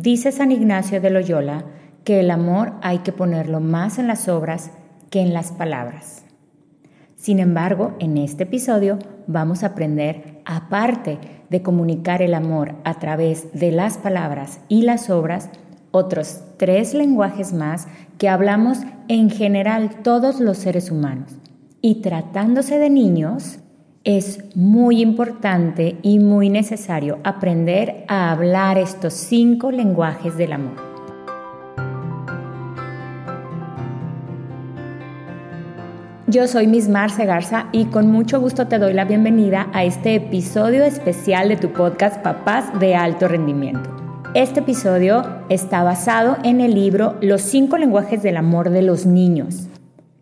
Dice San Ignacio de Loyola que el amor hay que ponerlo más en las obras que en las palabras. Sin embargo, en este episodio vamos a aprender, aparte de comunicar el amor a través de las palabras y las obras, otros tres lenguajes más que hablamos en general todos los seres humanos. Y tratándose de niños, es muy importante y muy necesario aprender a hablar estos cinco lenguajes del amor. Yo soy Miss Marce Garza y con mucho gusto te doy la bienvenida a este episodio especial de tu podcast Papás de Alto Rendimiento. Este episodio está basado en el libro Los cinco lenguajes del amor de los niños.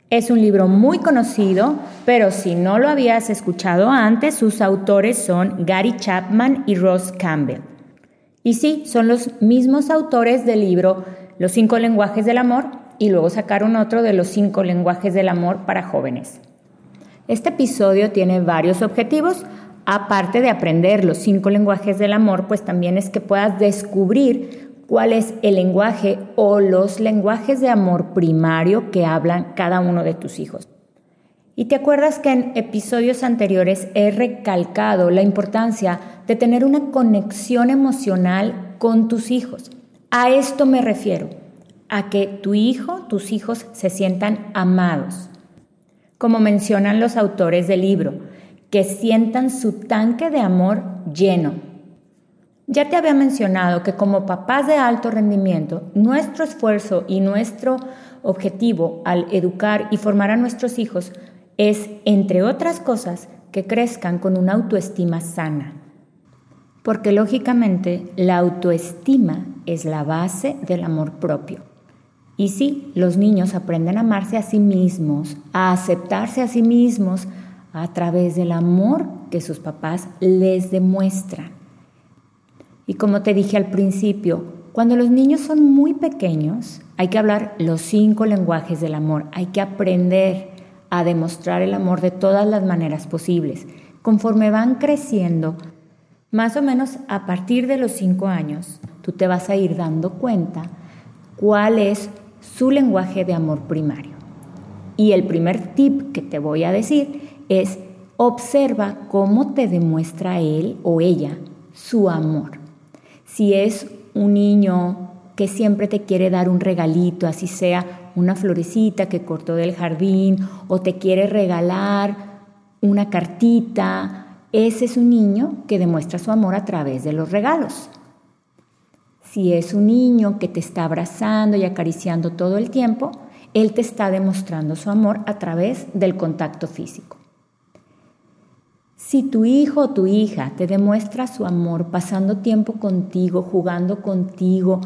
Es un libro muy conocido, pero si no lo habías escuchado antes, sus autores son Gary Chapman y Ross Campbell. Y sí, son los mismos autores del libro Los cinco lenguajes del amor y luego sacaron otro de los cinco lenguajes del amor para jóvenes. Este episodio tiene varios objetivos. Aparte de aprender los cinco lenguajes del amor, pues también es que puedas descubrir cuál es el lenguaje o los lenguajes de amor primario que hablan cada uno de tus hijos. Y te acuerdas que en episodios anteriores he recalcado la importancia de tener una conexión emocional con tus hijos. A esto me refiero a que tu hijo, tus hijos se sientan amados. Como mencionan los autores del libro, que sientan su tanque de amor lleno. Ya te había mencionado que como papás de alto rendimiento, nuestro esfuerzo y nuestro objetivo al educar y formar a nuestros hijos es, entre otras cosas, que crezcan con una autoestima sana. Porque lógicamente la autoestima es la base del amor propio. Y sí, los niños aprenden a amarse a sí mismos, a aceptarse a sí mismos a través del amor que sus papás les demuestran. Y como te dije al principio, cuando los niños son muy pequeños, hay que hablar los cinco lenguajes del amor, hay que aprender a demostrar el amor de todas las maneras posibles. Conforme van creciendo, más o menos a partir de los cinco años, tú te vas a ir dando cuenta cuál es su lenguaje de amor primario. Y el primer tip que te voy a decir es observa cómo te demuestra él o ella su amor. Si es un niño que siempre te quiere dar un regalito, así sea una florecita que cortó del jardín o te quiere regalar una cartita, ese es un niño que demuestra su amor a través de los regalos. Si es un niño que te está abrazando y acariciando todo el tiempo, él te está demostrando su amor a través del contacto físico. Si tu hijo o tu hija te demuestra su amor pasando tiempo contigo, jugando contigo,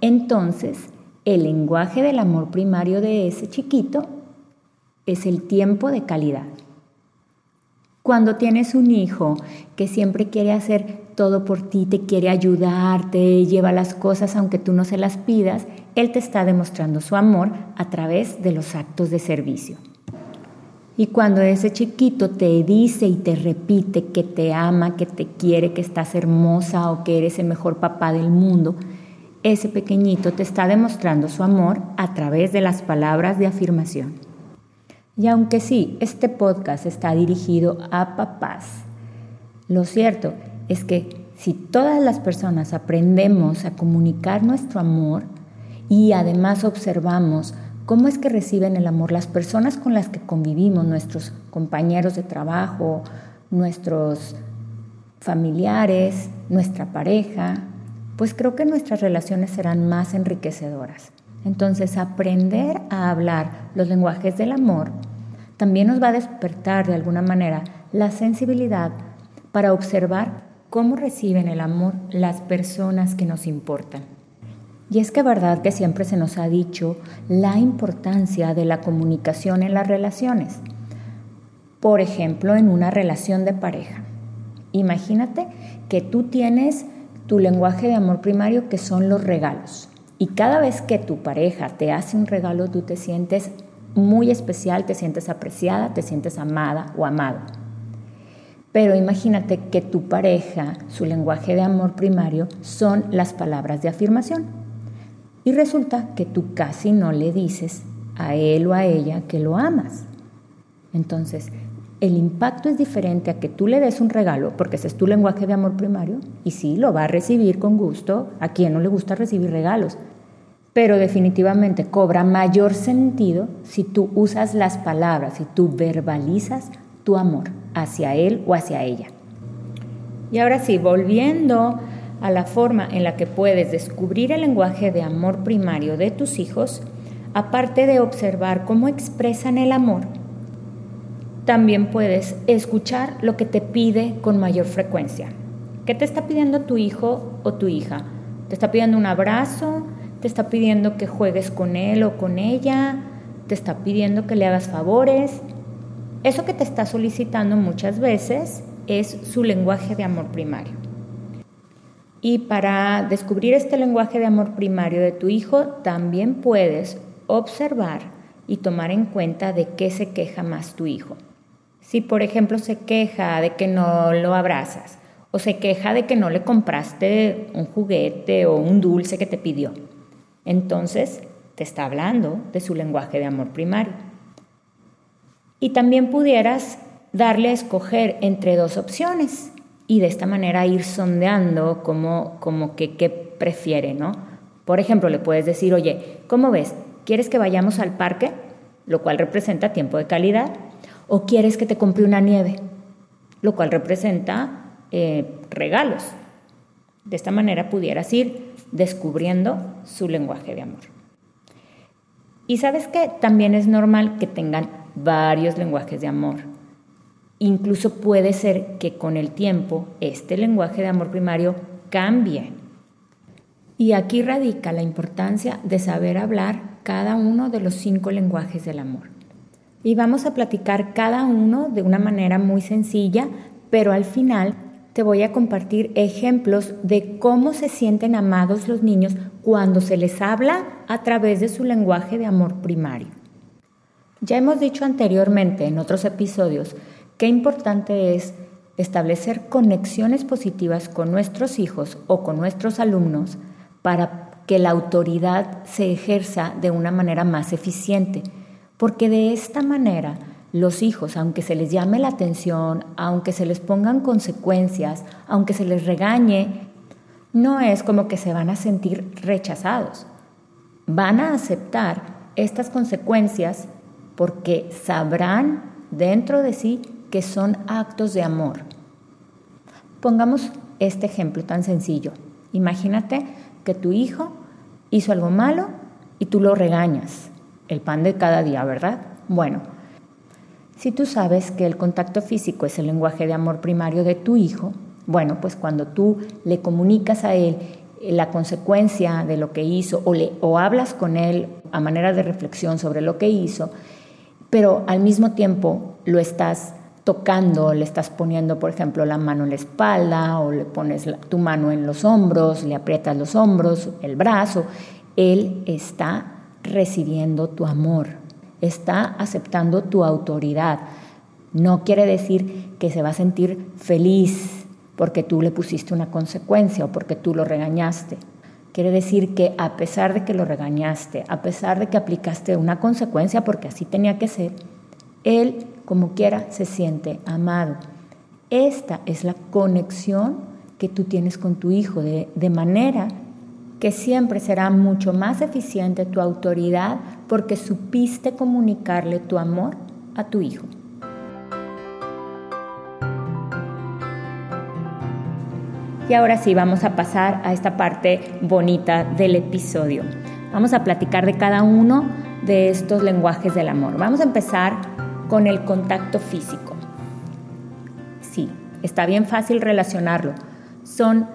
entonces el lenguaje del amor primario de ese chiquito es el tiempo de calidad. Cuando tienes un hijo que siempre quiere hacer todo por ti, te quiere ayudar, te lleva las cosas aunque tú no se las pidas, Él te está demostrando su amor a través de los actos de servicio. Y cuando ese chiquito te dice y te repite que te ama, que te quiere, que estás hermosa o que eres el mejor papá del mundo, ese pequeñito te está demostrando su amor a través de las palabras de afirmación. Y aunque sí, este podcast está dirigido a papás, lo cierto es que si todas las personas aprendemos a comunicar nuestro amor y además observamos cómo es que reciben el amor las personas con las que convivimos, nuestros compañeros de trabajo, nuestros familiares, nuestra pareja, pues creo que nuestras relaciones serán más enriquecedoras. Entonces, aprender a hablar los lenguajes del amor también nos va a despertar de alguna manera la sensibilidad para observar cómo reciben el amor las personas que nos importan. Y es que verdad que siempre se nos ha dicho la importancia de la comunicación en las relaciones. Por ejemplo, en una relación de pareja. Imagínate que tú tienes tu lenguaje de amor primario que son los regalos. Y cada vez que tu pareja te hace un regalo, tú te sientes muy especial, te sientes apreciada, te sientes amada o amado. Pero imagínate que tu pareja, su lenguaje de amor primario son las palabras de afirmación. Y resulta que tú casi no le dices a él o a ella que lo amas. Entonces, el impacto es diferente a que tú le des un regalo, porque ese es tu lenguaje de amor primario, y sí, lo va a recibir con gusto, a quien no le gusta recibir regalos, pero definitivamente cobra mayor sentido si tú usas las palabras, si tú verbalizas tu amor hacia él o hacia ella. Y ahora sí, volviendo a la forma en la que puedes descubrir el lenguaje de amor primario de tus hijos, aparte de observar cómo expresan el amor, también puedes escuchar lo que te pide con mayor frecuencia. ¿Qué te está pidiendo tu hijo o tu hija? ¿Te está pidiendo un abrazo? ¿Te está pidiendo que juegues con él o con ella? ¿Te está pidiendo que le hagas favores? Eso que te está solicitando muchas veces es su lenguaje de amor primario. Y para descubrir este lenguaje de amor primario de tu hijo, también puedes observar y tomar en cuenta de qué se queja más tu hijo. Si, por ejemplo, se queja de que no lo abrazas o se queja de que no le compraste un juguete o un dulce que te pidió, entonces te está hablando de su lenguaje de amor primario. Y también pudieras darle a escoger entre dos opciones y de esta manera ir sondeando como, como que qué prefiere, ¿no? Por ejemplo, le puedes decir, oye, ¿cómo ves? ¿Quieres que vayamos al parque? Lo cual representa tiempo de calidad. ¿O quieres que te compre una nieve? Lo cual representa eh, regalos. De esta manera pudieras ir descubriendo su lenguaje de amor. Y sabes que también es normal que tengan varios lenguajes de amor. Incluso puede ser que con el tiempo este lenguaje de amor primario cambie. Y aquí radica la importancia de saber hablar cada uno de los cinco lenguajes del amor. Y vamos a platicar cada uno de una manera muy sencilla, pero al final te voy a compartir ejemplos de cómo se sienten amados los niños cuando se les habla a través de su lenguaje de amor primario. Ya hemos dicho anteriormente en otros episodios qué importante es establecer conexiones positivas con nuestros hijos o con nuestros alumnos para que la autoridad se ejerza de una manera más eficiente, porque de esta manera los hijos, aunque se les llame la atención, aunque se les pongan consecuencias, aunque se les regañe, no es como que se van a sentir rechazados. Van a aceptar estas consecuencias porque sabrán dentro de sí que son actos de amor. Pongamos este ejemplo tan sencillo. Imagínate que tu hijo hizo algo malo y tú lo regañas. El pan de cada día, ¿verdad? Bueno, si tú sabes que el contacto físico es el lenguaje de amor primario de tu hijo, bueno, pues cuando tú le comunicas a él la consecuencia de lo que hizo o, le, o hablas con él a manera de reflexión sobre lo que hizo, pero al mismo tiempo lo estás tocando, le estás poniendo, por ejemplo, la mano en la espalda o le pones tu mano en los hombros, le aprietas los hombros, el brazo, él está recibiendo tu amor, está aceptando tu autoridad. No quiere decir que se va a sentir feliz porque tú le pusiste una consecuencia o porque tú lo regañaste. Quiere decir que a pesar de que lo regañaste, a pesar de que aplicaste una consecuencia porque así tenía que ser, él como quiera se siente amado. Esta es la conexión que tú tienes con tu hijo, de, de manera que siempre será mucho más eficiente tu autoridad porque supiste comunicarle tu amor a tu hijo. Y ahora sí, vamos a pasar a esta parte bonita del episodio. Vamos a platicar de cada uno de estos lenguajes del amor. Vamos a empezar con el contacto físico. Sí, está bien fácil relacionarlo. Son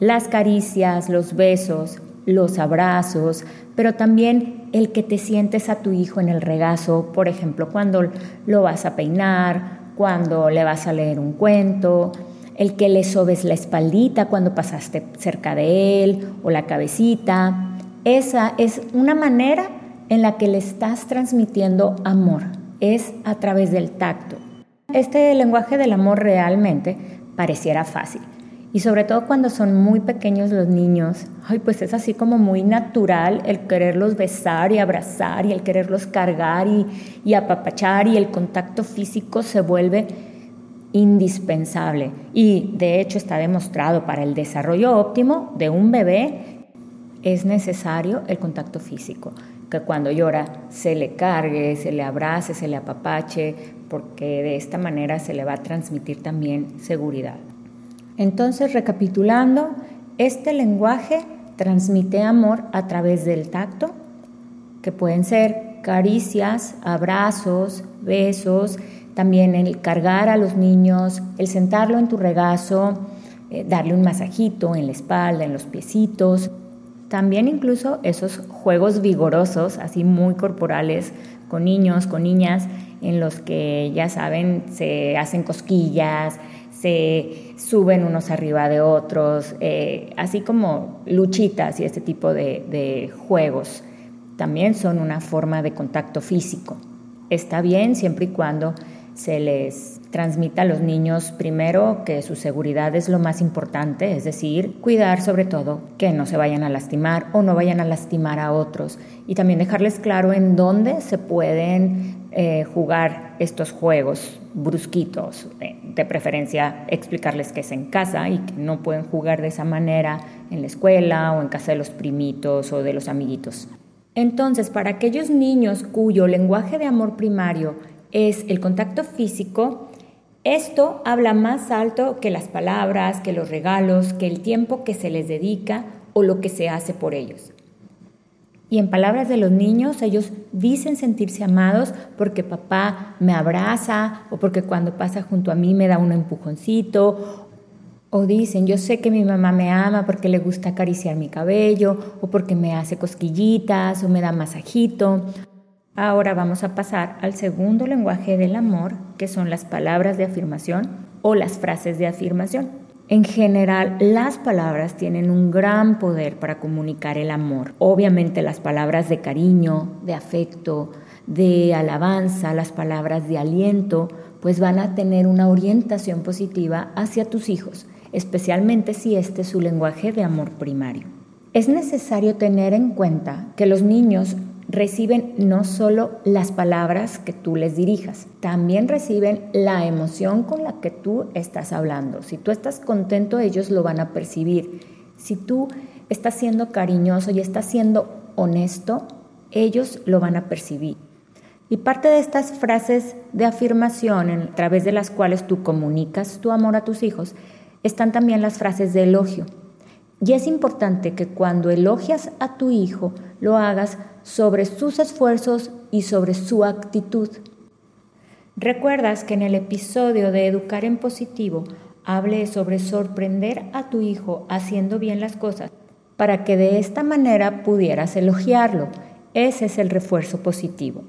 las caricias, los besos, los abrazos, pero también el que te sientes a tu hijo en el regazo, por ejemplo, cuando lo vas a peinar, cuando le vas a leer un cuento, el que le sobes la espaldita cuando pasaste cerca de él o la cabecita. Esa es una manera en la que le estás transmitiendo amor, es a través del tacto. este lenguaje del amor realmente pareciera fácil. Y sobre todo cuando son muy pequeños los niños, ay, pues es así como muy natural el quererlos besar y abrazar y el quererlos cargar y, y apapachar y el contacto físico se vuelve indispensable. Y de hecho está demostrado para el desarrollo óptimo de un bebé es necesario el contacto físico, que cuando llora se le cargue, se le abrace, se le apapache, porque de esta manera se le va a transmitir también seguridad. Entonces, recapitulando, este lenguaje transmite amor a través del tacto, que pueden ser caricias, abrazos, besos, también el cargar a los niños, el sentarlo en tu regazo, eh, darle un masajito en la espalda, en los piecitos, también incluso esos juegos vigorosos, así muy corporales, con niños, con niñas, en los que ya saben, se hacen cosquillas, se suben unos arriba de otros, eh, así como luchitas y este tipo de, juegos. También son una forma de contacto físico. Está bien siempre y cuando se les transmita a los niños primero que su seguridad es lo más importante, es decir, cuidar sobre todo que no se vayan a lastimar o no vayan a lastimar a otros y también dejarles claro en dónde se pueden eh, jugar estos juegos brusquitos, de preferencia explicarles que es en casa y que no pueden jugar de esa manera en la escuela o en casa de los primitos o de los amiguitos. Entonces, para aquellos niños cuyo lenguaje de amor primario es el contacto físico, esto habla más alto que las palabras, que los regalos, que el tiempo que se les dedica o lo que se hace por ellos. Y en palabras de los niños, ellos dicen sentirse amados porque papá me abraza o porque cuando pasa junto a mí me da un empujoncito. O dicen, yo sé que mi mamá me ama porque le gusta acariciar mi cabello o porque me hace cosquillitas o me da masajito. Ahora vamos a pasar al segundo lenguaje del amor, que son las palabras de afirmación o las frases de afirmación. En general, las palabras tienen un gran poder para comunicar el amor. Obviamente las palabras de cariño, de afecto, de alabanza, las palabras de aliento, pues van a tener una orientación positiva hacia tus hijos, especialmente si este es su lenguaje de amor primario. Es necesario tener en cuenta que los niños reciben no solo las palabras que tú les dirijas, también reciben la emoción con la que tú estás hablando. Si tú estás contento, ellos lo van a percibir. Si tú estás siendo cariñoso y estás siendo honesto, ellos lo van a percibir. Y parte de estas frases de afirmación a través de las cuales tú comunicas tu amor a tus hijos, están también las frases de elogio. Y es importante que cuando elogias a tu hijo, lo hagas sobre sus esfuerzos y sobre su actitud. Recuerdas que en el episodio de Educar en Positivo hablé sobre sorprender a tu hijo haciendo bien las cosas para que de esta manera pudieras elogiarlo. Ese es el refuerzo positivo.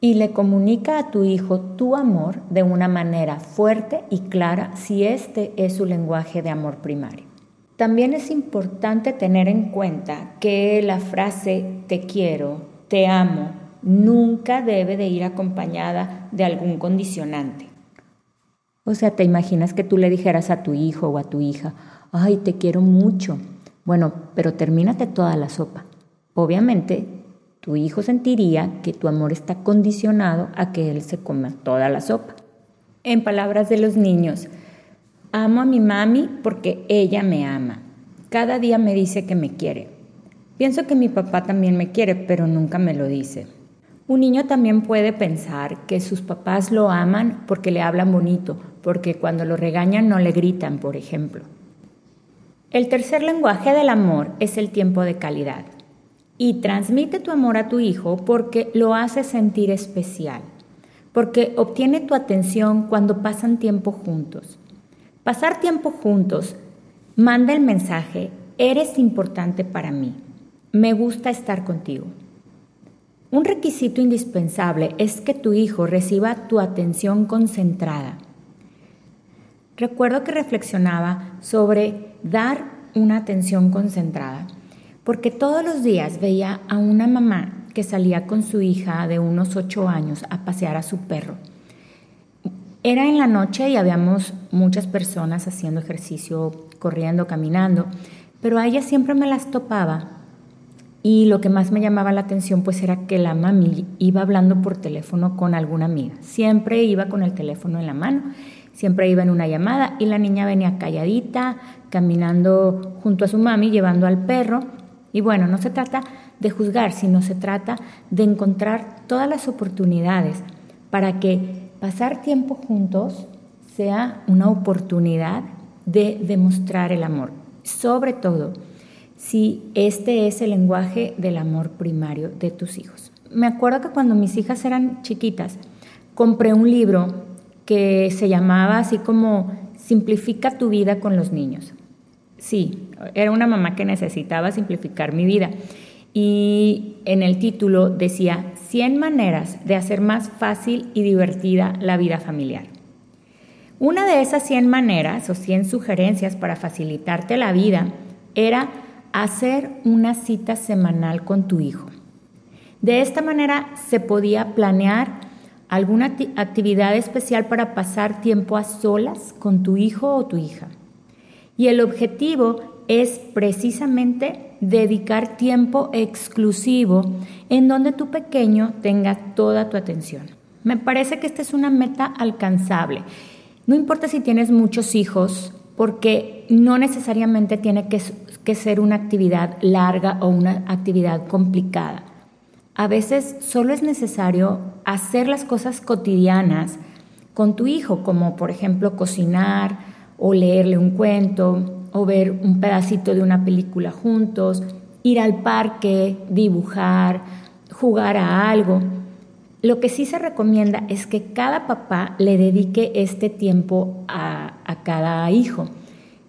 Y le comunica a tu hijo tu amor de una manera fuerte y clara si este es su lenguaje de amor primario. También es importante tener en cuenta que la frase te quiero, te amo, nunca debe de ir acompañada de algún condicionante. O sea, te imaginas que tú le dijeras a tu hijo o a tu hija, ay, te quiero mucho. Bueno, pero termínate toda la sopa. Obviamente, tu hijo sentiría que tu amor está condicionado a que él se coma toda la sopa. En palabras de los niños, Amo a mi mami porque ella me ama. Cada día me dice que me quiere. Pienso que mi papá también me quiere, pero nunca me lo dice. Un niño también puede pensar que sus papás lo aman porque le hablan bonito, porque cuando lo regañan no le gritan, por ejemplo. El tercer lenguaje del amor es el tiempo de calidad. Y transmite tu amor a tu hijo porque lo hace sentir especial, porque obtiene tu atención cuando pasan tiempo juntos Pasar tiempo juntos manda el mensaje, eres importante para mí, me gusta estar contigo. Un requisito indispensable es que tu hijo reciba tu atención concentrada. Recuerdo que reflexionaba sobre dar una atención concentrada, porque todos los días veía a una mamá que salía con su hija de unos ocho años a pasear a su perro Era en la noche y habíamos muchas personas haciendo ejercicio, corriendo, caminando, pero a ella siempre me las topaba y lo que más me llamaba la atención pues era que la mami iba hablando por teléfono con alguna amiga. Siempre iba con el teléfono en la mano, siempre iba en una llamada y la niña venía calladita, caminando junto a su mami, llevando al perro. Y bueno, no se trata de juzgar, sino se trata de encontrar todas las oportunidades para que pasar tiempo juntos sea una oportunidad de demostrar el amor. Sobre todo, si este es el lenguaje del amor primario de tus hijos. Me acuerdo que cuando mis hijas eran chiquitas, compré un libro que se llamaba así como Simplifica tu vida con los niños. Sí, era una mamá que necesitaba simplificar mi vida. Y en el título decía 100 maneras de hacer más fácil y divertida la vida familiar. Una de esas 100 maneras o 100 sugerencias para facilitarte la vida era hacer una cita semanal con tu hijo. De esta manera se podía planear alguna actividad especial para pasar tiempo a solas con tu hijo o tu hija. Y el objetivo es precisamente dedicar tiempo exclusivo en donde tu pequeño tenga toda tu atención. Me parece que esta es una meta alcanzable. No importa si tienes muchos hijos, porque no necesariamente tiene que ser una actividad larga o una actividad complicada. A veces solo es necesario hacer las cosas cotidianas con tu hijo, como por ejemplo cocinar o leerle un cuento ver un pedacito de una película juntos, ir al parque, dibujar, jugar a algo. Lo que sí se recomienda es que cada papá le dedique este tiempo a, a cada hijo.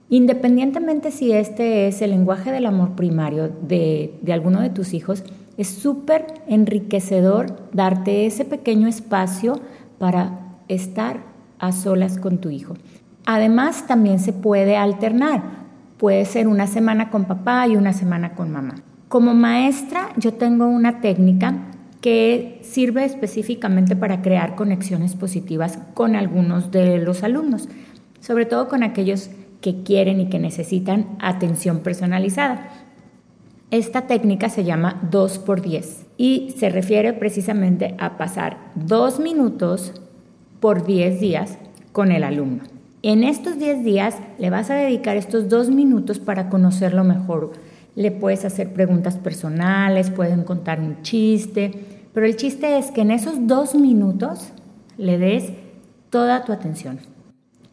Independientemente si este es el lenguaje del amor primario de, alguno de tus hijos, es súper enriquecedor darte ese pequeño espacio para estar a solas con tu hijo. Además, también se puede alternar. Puede ser una semana con papá y una semana con mamá. Como maestra, yo tengo una técnica que sirve específicamente para crear conexiones positivas con algunos de los alumnos, sobre todo con aquellos que quieren y que necesitan atención personalizada. Esta técnica se llama 2 por 10 y se refiere precisamente a pasar dos minutos por 10 días con el alumno. En estos 10 días le vas a dedicar estos dos minutos para conocerlo mejor. Le puedes hacer preguntas personales, pueden contar un chiste, pero el chiste es que en esos dos minutos le des toda tu atención.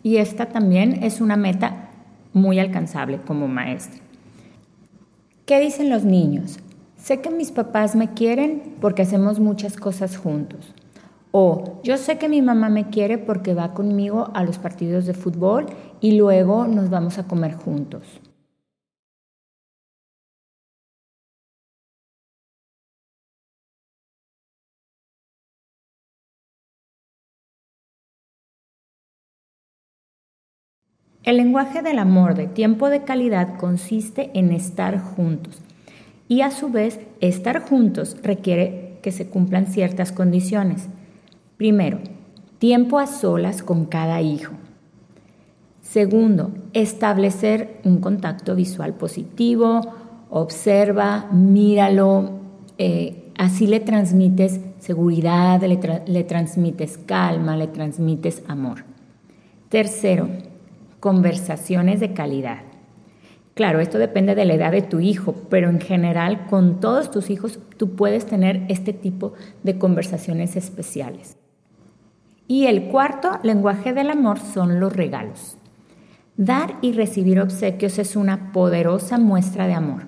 Y esta también es una meta muy alcanzable como maestra. ¿Qué dicen los niños? Sé que mis papás me quieren porque hacemos muchas cosas juntos. O yo sé que mi mamá me quiere porque va conmigo a los partidos de fútbol y luego nos vamos a comer juntos. El lenguaje del amor de tiempo de calidad consiste en estar juntos y a su vez estar juntos requiere que se cumplan ciertas condiciones. Primero, tiempo a solas con cada hijo. Segundo, establecer un contacto visual positivo, observa, míralo, eh, así le transmites seguridad, le transmites calma, le transmites amor. Tercero, conversaciones de calidad. Claro, esto depende de la edad de tu hijo, pero en general con todos tus hijos tú puedes tener este tipo de conversaciones especiales. Y el cuarto lenguaje del amor son los regalos. Dar y recibir obsequios es una poderosa muestra de amor.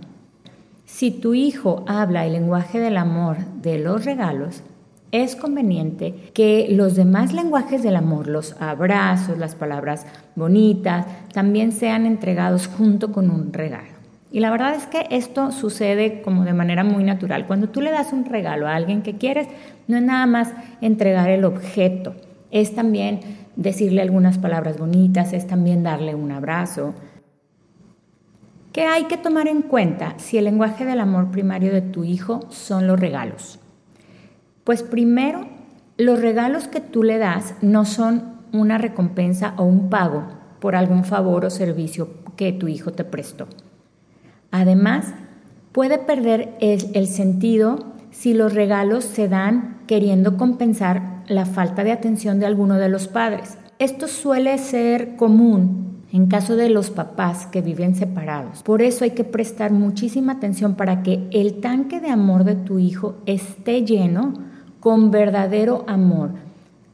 Si tu hijo habla el lenguaje del amor de los regalos, es conveniente que los demás lenguajes del amor, los abrazos, las palabras bonitas, también sean entregados junto con un regalo. Y la verdad es que esto sucede como de manera muy natural. Cuando tú le das un regalo a alguien que quieres, no es nada más entregar el objeto, es también decirle algunas palabras bonitas, es también darle un abrazo. ¿Qué hay que tomar en cuenta si el lenguaje del amor primario de tu hijo son los regalos? Pues primero, los regalos que tú le das no son una recompensa o un pago por algún favor o servicio que tu hijo te prestó. Además, puede perder el, sentido si los regalos se dan queriendo compensar la falta de atención de alguno de los padres. Esto suele ser común en caso de los papás que viven separados. Por eso hay que prestar muchísima atención para que el tanque de amor de tu hijo esté lleno con verdadero amor.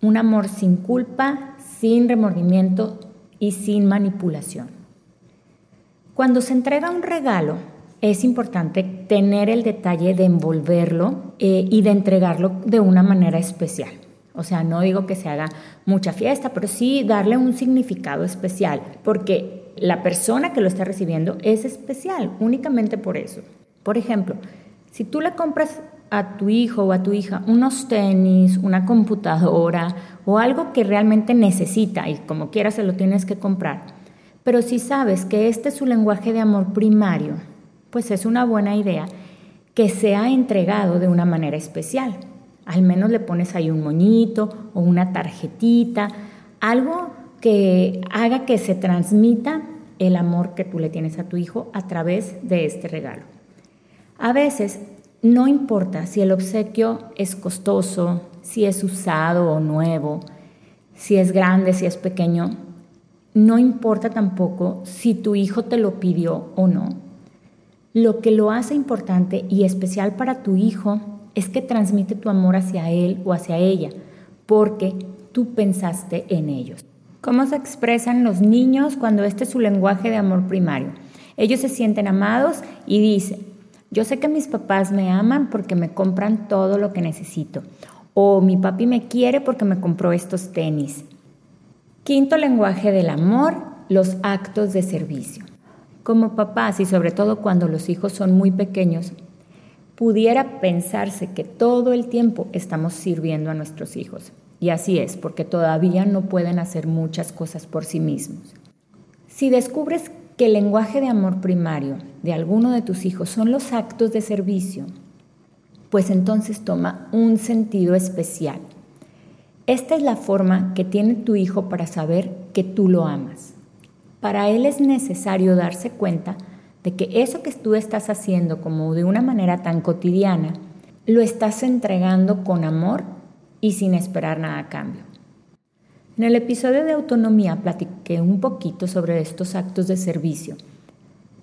Un amor sin culpa, sin remordimiento y sin manipulación. Cuando se entrega un regalo, es importante tener el detalle de envolverlo eh, y de entregarlo de una manera especial. O sea, no digo que se haga mucha fiesta, pero sí darle un significado especial, porque la persona que lo está recibiendo es especial, únicamente por eso. Por ejemplo, si tú le compras a tu hijo o a tu hija unos tenis, una computadora o algo que realmente necesita y como quiera se lo tienes que comprar, pero si sabes que este es su lenguaje de amor primario, pues es una buena idea que sea entregado de una manera especial. Al menos le pones ahí un moñito o una tarjetita, algo que haga que se transmita el amor que tú le tienes a tu hijo a través de este regalo. A veces no importa si el obsequio es costoso, si es usado o nuevo, si es grande, si es pequeño, no importa tampoco si tu hijo te lo pidió o no. Lo que lo hace importante y especial para tu hijo es que transmite tu amor hacia él o hacia ella, porque tú pensaste en ellos. ¿Cómo se expresan los niños cuando este es su lenguaje de amor primario? Ellos se sienten amados y dicen, yo sé que mis papás me aman porque me compran todo lo que necesito. O mi papi me quiere porque me compró estos tenis. Quinto lenguaje del amor, los actos de servicio. Como papás y sobre todo cuando los hijos son muy pequeños, pudiera pensarse que todo el tiempo estamos sirviendo a nuestros hijos. Y así es, porque todavía no pueden hacer muchas cosas por sí mismos. Si descubres que el lenguaje de amor primario de alguno de tus hijos son los actos de servicio, pues entonces toma un sentido especial. Esta es la forma que tiene tu hijo para saber que tú lo amas. Para él es necesario darse cuenta de que eso que tú estás haciendo como de una manera tan cotidiana, lo estás entregando con amor y sin esperar nada a cambio. En el episodio de autonomía platiqué un poquito sobre estos actos de servicio,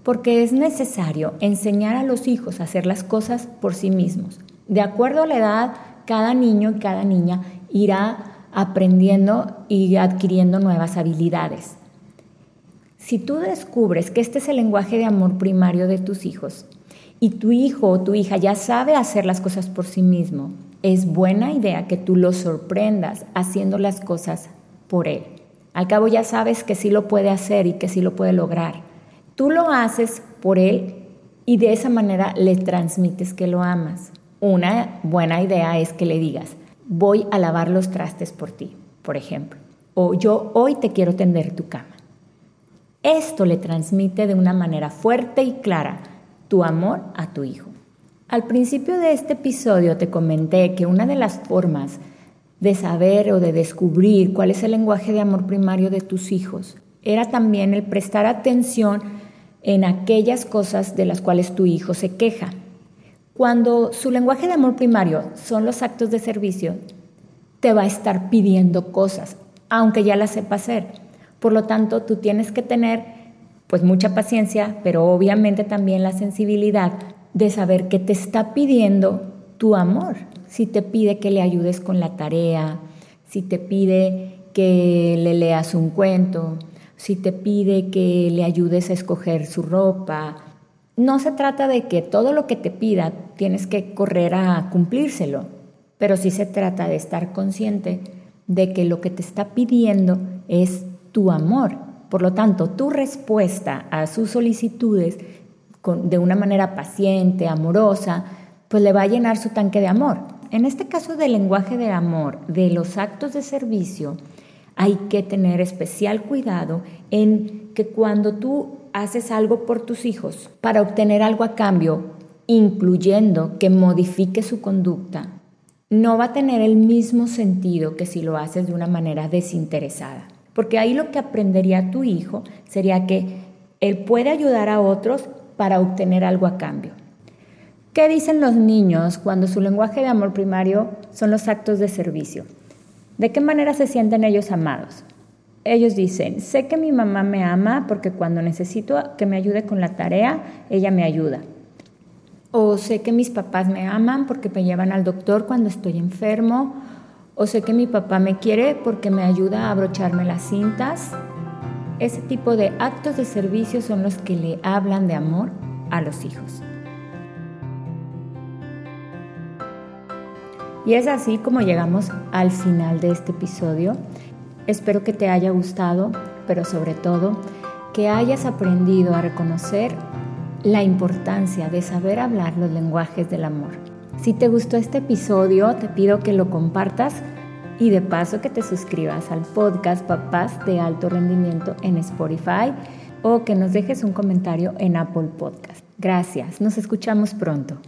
porque es necesario enseñar a los hijos a hacer las cosas por sí mismos. De acuerdo a la edad, cada niño y cada niña irá aprendiendo y adquiriendo nuevas habilidades. Si tú descubres que este es el lenguaje de amor primario de tus hijos y tu hijo o tu hija ya sabe hacer las cosas por sí mismo, es buena idea que tú lo sorprendas haciendo las cosas por él. Al cabo ya sabes que sí lo puede hacer y que sí lo puede lograr. Tú lo haces por él y de esa manera le transmites que lo amas. Una buena idea es que le digas, voy a lavar los trastes por ti, por ejemplo, o yo hoy te quiero tender tu cama. Esto le transmite de una manera fuerte y clara tu amor a tu hijo. Al principio de este episodio te comenté que una de las formas de saber o de descubrir cuál es el lenguaje de amor primario de tus hijos era también el prestar atención en aquellas cosas de las cuales tu hijo se queja. Cuando su lenguaje de amor primario son los actos de servicio, te va a estar pidiendo cosas, aunque ya las sepa hacer. Por lo tanto, tú tienes que tener pues mucha paciencia, pero obviamente también la sensibilidad de saber que te está pidiendo tu amor. Si te pide que le ayudes con la tarea, si te pide que le leas un cuento, si te pide que le ayudes a escoger su ropa. No se trata de que todo lo que te pida tienes que correr a cumplírselo, pero sí se trata de estar consciente de que lo que te está pidiendo es tu amor. Por lo tanto, tu respuesta a sus solicitudes de una manera paciente, amorosa, pues le va a llenar su tanque de amor. En este caso del lenguaje de amor, de los actos de servicio, hay que tener especial cuidado en que cuando tú haces algo por tus hijos para obtener algo a cambio, incluyendo que modifique su conducta, no va a tener el mismo sentido que si lo haces de una manera desinteresada. Porque ahí lo que aprendería tu hijo sería que él puede ayudar a otros para obtener algo a cambio. ¿Qué dicen los niños cuando su lenguaje de amor primario son los actos de servicio? ¿De qué manera se sienten ellos amados? Ellos dicen, sé que mi mamá me ama porque cuando necesito que me ayude con la tarea, ella me ayuda. O sé que mis papás me aman porque me llevan al doctor cuando estoy enfermo. O sé que mi papá me quiere porque me ayuda a abrocharme las cintas. Ese tipo de actos de servicio son los que le hablan de amor a los hijos. Y es así como llegamos al final de este episodio. Espero que te haya gustado, pero sobre todo que hayas aprendido a reconocer la importancia de saber hablar los lenguajes del amor. Si te gustó este episodio, te pido que lo compartas y de paso que te suscribas al podcast Papás de Alto Rendimiento en Spotify o que nos dejes un comentario en Apple Podcast. Gracias, nos escuchamos pronto.